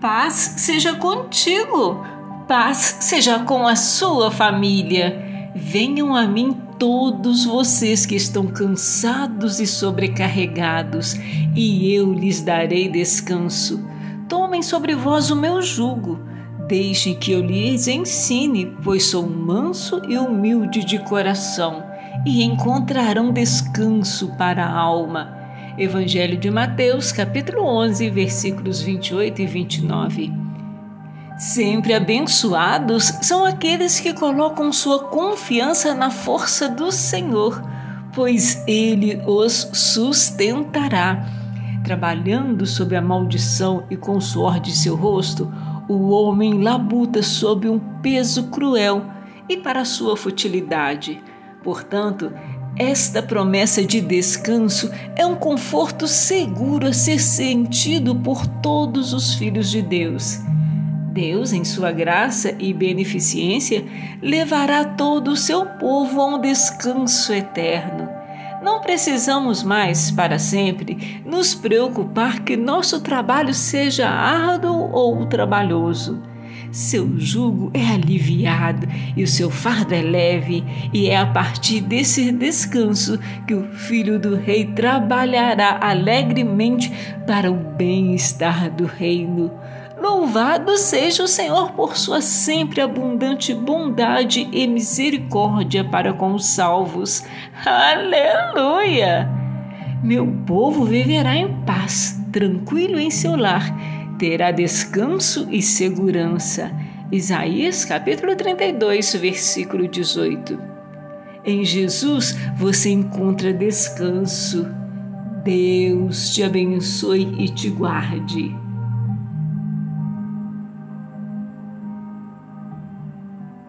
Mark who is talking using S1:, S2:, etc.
S1: Paz seja contigo, paz seja com a sua família. Venham a mim todos vocês que estão cansados e sobrecarregados, e eu lhes darei descanso. Tomem sobre vós o meu jugo. Deixem que eu lhes ensine, pois sou manso e humilde de coração, e encontrarão descanso para a alma Evangelho de Mateus, capítulo 11, versículos 28 e 29. Sempre abençoados são aqueles que colocam sua confiança na força do Senhor, pois Ele os sustentará. Trabalhando sob a maldição e com o suor de seu rosto, o homem labuta sob um peso cruel e para sua futilidade. Portanto, esta promessa de descanso é um conforto seguro a ser sentido por todos os filhos de Deus. Deus, em sua graça e beneficência, levará todo o seu povo a um descanso eterno. Não precisamos mais, para sempre, nos preocupar que nosso trabalho seja árduo ou trabalhoso seu jugo é aliviado e o seu fardo é leve, e é a partir desse descanso que o filho do rei trabalhará alegremente para o bem-estar do reino. Louvado seja o Senhor por sua sempre abundante bondade e misericórdia para com os salvos. Aleluia! Meu povo viverá em paz, tranquilo em seu lar terá descanso e segurança. Isaías capítulo 32, versículo 18. Em Jesus você encontra descanso. Deus te abençoe e te guarde.